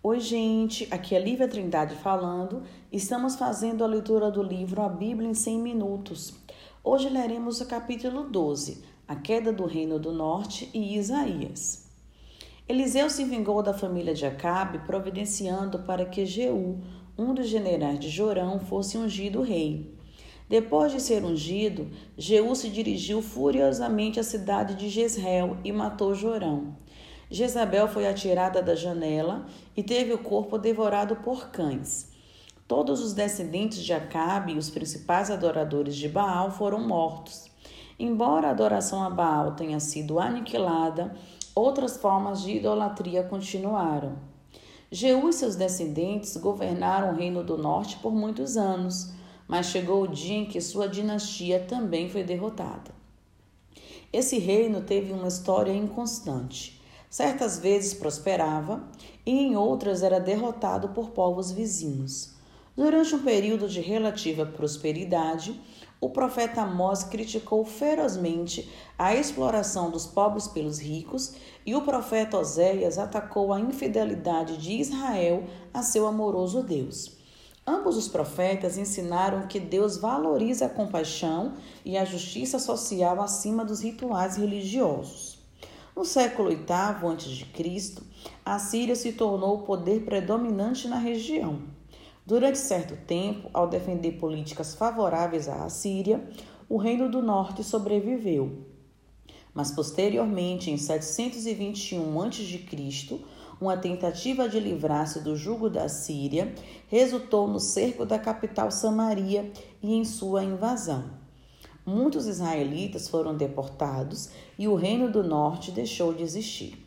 Oi, gente, aqui é Lívia Trindade falando. Estamos fazendo a leitura do livro A Bíblia em 100 Minutos. Hoje leremos o capítulo 12, A Queda do Reino do Norte e Isaías. Eliseu se vingou da família de Acabe, providenciando para que Jeú, um dos generais de Jorão, fosse ungido rei. Depois de ser ungido, Jeú se dirigiu furiosamente à cidade de Jezreel e matou Jorão. Jezabel foi atirada da janela e teve o corpo devorado por cães. Todos os descendentes de Acabe e os principais adoradores de Baal foram mortos. Embora a adoração a Baal tenha sido aniquilada, outras formas de idolatria continuaram. Jeú e seus descendentes governaram o reino do norte por muitos anos, mas chegou o dia em que sua dinastia também foi derrotada. Esse reino teve uma história inconstante. Certas vezes prosperava e em outras era derrotado por povos vizinhos. Durante um período de relativa prosperidade, o profeta Amós criticou ferozmente a exploração dos pobres pelos ricos e o profeta Oséias atacou a infidelidade de Israel a seu amoroso Deus. Ambos os profetas ensinaram que Deus valoriza a compaixão e a justiça social acima dos rituais religiosos. No século VIII a.C., a Síria se tornou o poder predominante na região. Durante certo tempo, ao defender políticas favoráveis à Assíria, o Reino do Norte sobreviveu. Mas posteriormente, em 721 a.C., uma tentativa de livrar-se do jugo da Síria resultou no cerco da capital Samaria e em sua invasão. Muitos israelitas foram deportados e o reino do norte deixou de existir.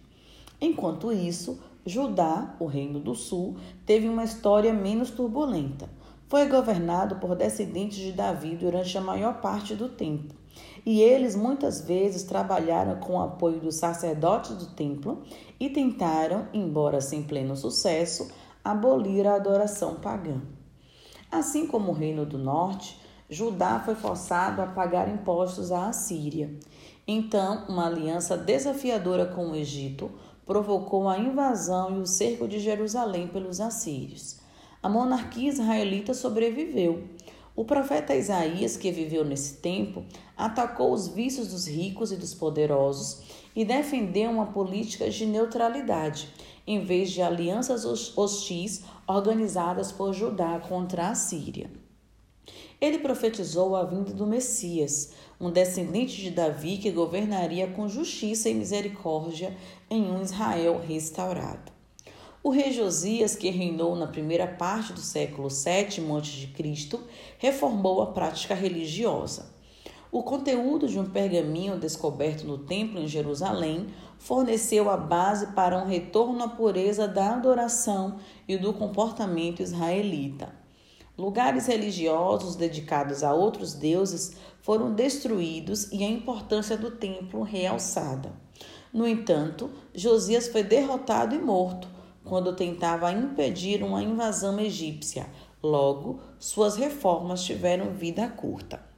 Enquanto isso, Judá, o reino do sul, teve uma história menos turbulenta. Foi governado por descendentes de Davi durante a maior parte do tempo. E eles muitas vezes trabalharam com o apoio dos sacerdotes do templo e tentaram, embora sem pleno sucesso, abolir a adoração pagã. Assim como o reino do norte, Judá foi forçado a pagar impostos à Assíria. Então, uma aliança desafiadora com o Egito provocou a invasão e o cerco de Jerusalém pelos assírios. A monarquia israelita sobreviveu. O profeta Isaías, que viveu nesse tempo, atacou os vícios dos ricos e dos poderosos e defendeu uma política de neutralidade, em vez de alianças hostis organizadas por Judá contra a Síria. Ele profetizou a vinda do Messias, um descendente de Davi que governaria com justiça e misericórdia em um Israel restaurado. O rei Josias, que reinou na primeira parte do século VII a.C., reformou a prática religiosa. O conteúdo de um pergaminho descoberto no templo em Jerusalém forneceu a base para um retorno à pureza da adoração e do comportamento israelita. Lugares religiosos dedicados a outros deuses foram destruídos e a importância do templo realçada. No entanto, Josias foi derrotado e morto quando tentava impedir uma invasão egípcia. Logo, suas reformas tiveram vida curta.